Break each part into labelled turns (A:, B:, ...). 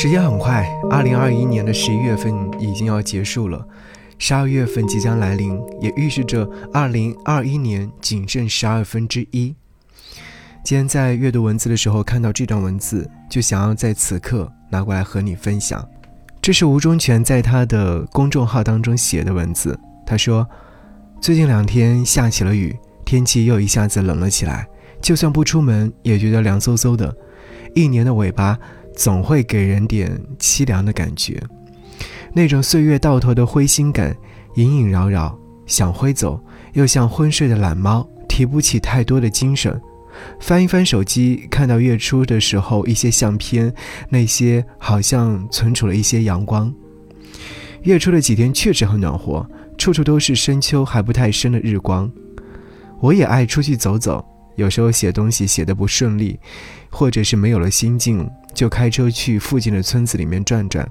A: 时间很快，二零二一年的十一月份已经要结束了，十二月份即将来临，也预示着二零二一年仅剩十二分之一。今天在阅读文字的时候看到这段文字，就想要在此刻拿过来和你分享。这是吴忠全在他的公众号当中写的文字。他说：“最近两天下起了雨，天气又一下子冷了起来，就算不出门也觉得凉飕飕的。一年的尾巴。”总会给人点凄凉的感觉，那种岁月到头的灰心感，隐隐扰扰，想挥走，又像昏睡的懒猫，提不起太多的精神。翻一翻手机，看到月初的时候一些相片，那些好像存储了一些阳光。月初的几天确实很暖和，处处都是深秋还不太深的日光。我也爱出去走走，有时候写东西写得不顺利，或者是没有了心境。就开车去附近的村子里面转转，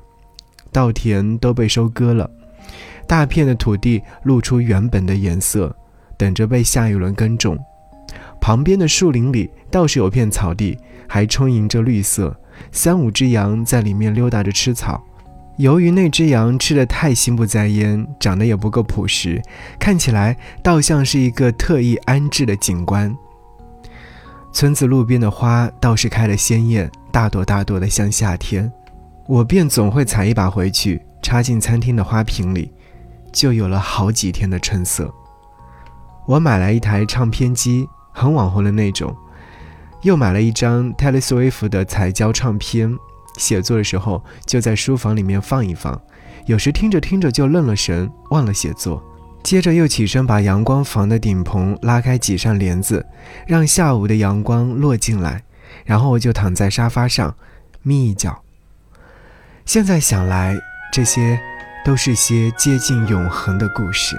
A: 稻田都被收割了，大片的土地露出原本的颜色，等着被下一轮耕种。旁边的树林里倒是有片草地，还充盈着绿色，三五只羊在里面溜达着吃草。由于那只羊吃的太心不在焉，长得也不够朴实，看起来倒像是一个特意安置的景观。村子路边的花倒是开了鲜艳。大朵大朵的像夏天，我便总会采一把回去，插进餐厅的花瓶里，就有了好几天的春色。我买来一台唱片机，很网红的那种，又买了一张 Taylor Swift 的彩胶唱片。写作的时候就在书房里面放一放，有时听着听着就愣了神，忘了写作。接着又起身把阳光房的顶棚拉开几扇帘子，让下午的阳光落进来。然后我就躺在沙发上，眯一觉。现在想来，这些都是些接近永恒的故事。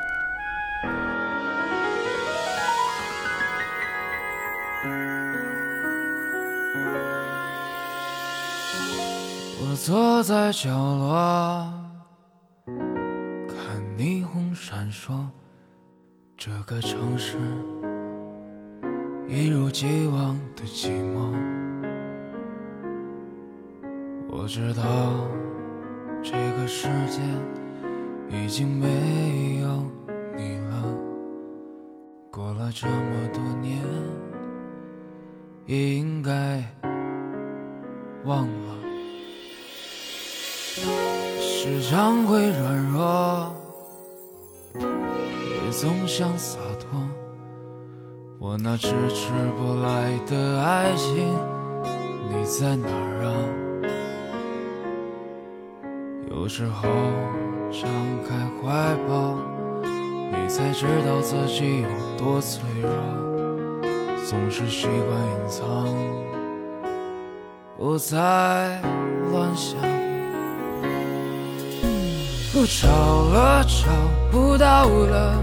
B: 我坐在角落，看霓虹闪烁，这个城市一如既往的寂寞。我知道这个世界已经没有你了，过了这么多年，也应该忘了。时常会软弱，也总想洒脱。我那迟迟不来的爱情，你在哪儿啊？有时候张开怀抱，你才知道自己有多脆弱。总是习惯隐藏，不再乱想。我找了找不到了，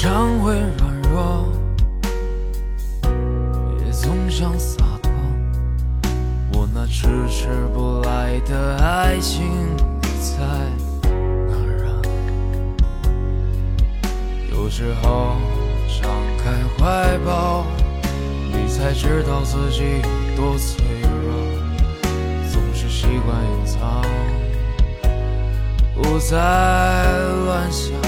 B: 常会软弱，也总想洒脱。我那迟迟不来的爱情，你在哪儿啊？有时候张开怀抱，你才知道自己有多脆弱。总是习惯隐藏，不再乱想。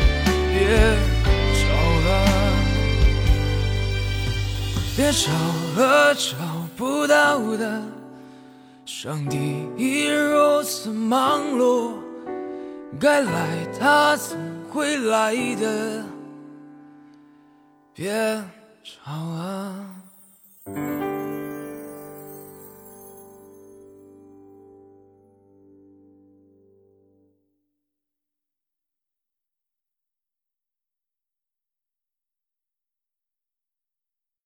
B: 别找了，找不到的。上帝已如此忙碌，该来他总会来的，别找了。